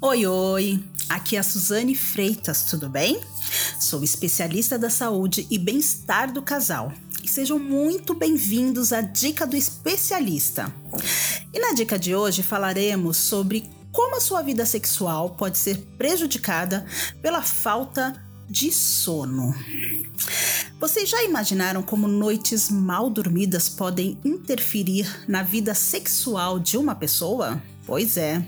Oi, oi! Aqui é a Suzane Freitas, tudo bem? Sou especialista da saúde e bem-estar do casal. E sejam muito bem-vindos à Dica do Especialista. E na dica de hoje falaremos sobre como a sua vida sexual pode ser prejudicada pela falta de sono. Vocês já imaginaram como noites mal dormidas podem interferir na vida sexual de uma pessoa? Pois é.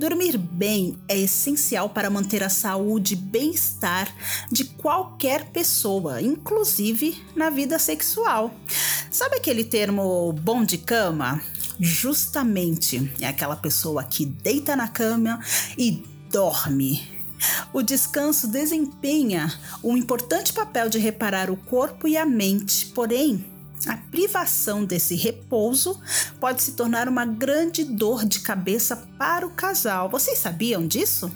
Dormir bem é essencial para manter a saúde e bem-estar de qualquer pessoa, inclusive na vida sexual. Sabe aquele termo bom de cama? Justamente é aquela pessoa que deita na cama e dorme o descanso desempenha um importante papel de reparar o corpo e a mente, porém, a privação desse repouso pode se tornar uma grande dor de cabeça para o casal. Vocês sabiam disso?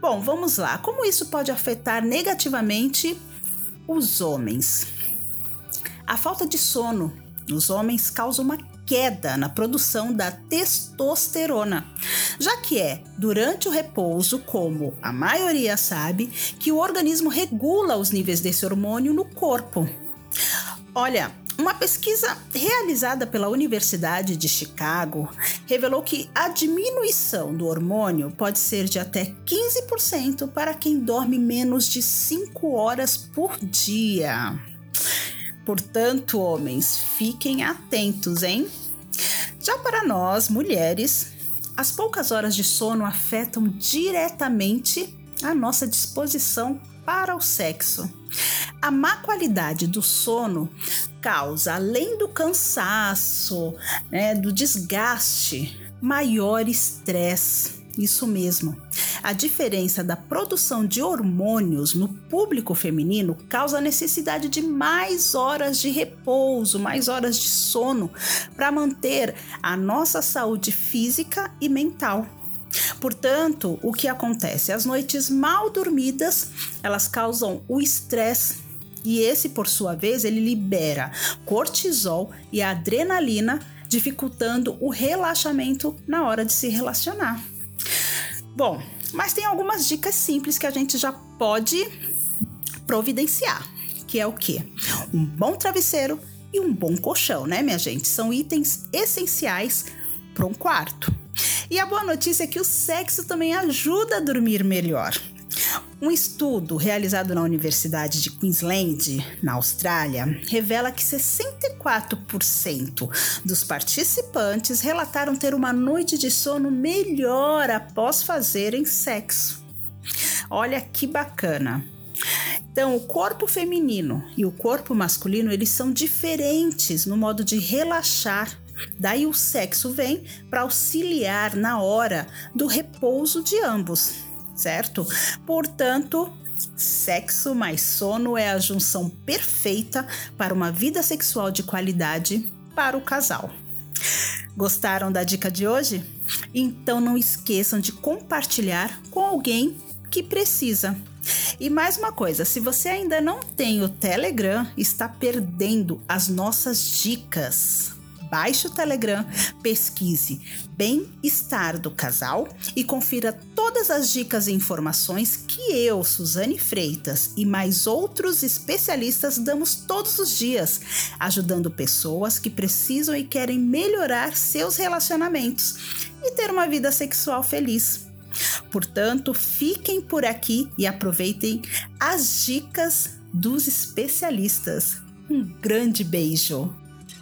Bom, vamos lá. Como isso pode afetar negativamente os homens? A falta de sono nos homens causa uma queda na produção da testosterona, já que é durante o repouso, como a maioria sabe, que o organismo regula os níveis desse hormônio no corpo. Olha, uma pesquisa realizada pela Universidade de Chicago revelou que a diminuição do hormônio pode ser de até 15% para quem dorme menos de 5 horas por dia. Portanto, homens, fiquem atentos, hein? Já para nós, mulheres, as poucas horas de sono afetam diretamente a nossa disposição para o sexo. A má qualidade do sono causa, além do cansaço, né, do desgaste, maior estresse isso mesmo. A diferença da produção de hormônios no público feminino causa a necessidade de mais horas de repouso, mais horas de sono para manter a nossa saúde física e mental. Portanto, o que acontece? As noites mal dormidas, elas causam o estresse e esse, por sua vez, ele libera cortisol e adrenalina, dificultando o relaxamento na hora de se relacionar. Bom, mas tem algumas dicas simples que a gente já pode providenciar, que é o quê? Um bom travesseiro e um bom colchão, né, minha gente? São itens essenciais para um quarto. E a boa notícia é que o sexo também ajuda a dormir melhor. Um estudo realizado na Universidade de Queensland, na Austrália, revela que 64% dos participantes relataram ter uma noite de sono melhor após fazerem sexo. Olha que bacana! Então, o corpo feminino e o corpo masculino, eles são diferentes no modo de relaxar. Daí o sexo vem para auxiliar na hora do repouso de ambos certo? Portanto, sexo mais sono é a junção perfeita para uma vida sexual de qualidade para o casal. Gostaram da dica de hoje? Então não esqueçam de compartilhar com alguém que precisa. E mais uma coisa, se você ainda não tem o Telegram, está perdendo as nossas dicas baixe o Telegram, pesquise Bem-Estar do Casal e confira todas as dicas e informações que eu, Suzane Freitas e mais outros especialistas damos todos os dias, ajudando pessoas que precisam e querem melhorar seus relacionamentos e ter uma vida sexual feliz. Portanto, fiquem por aqui e aproveitem as dicas dos especialistas. Um grande beijo!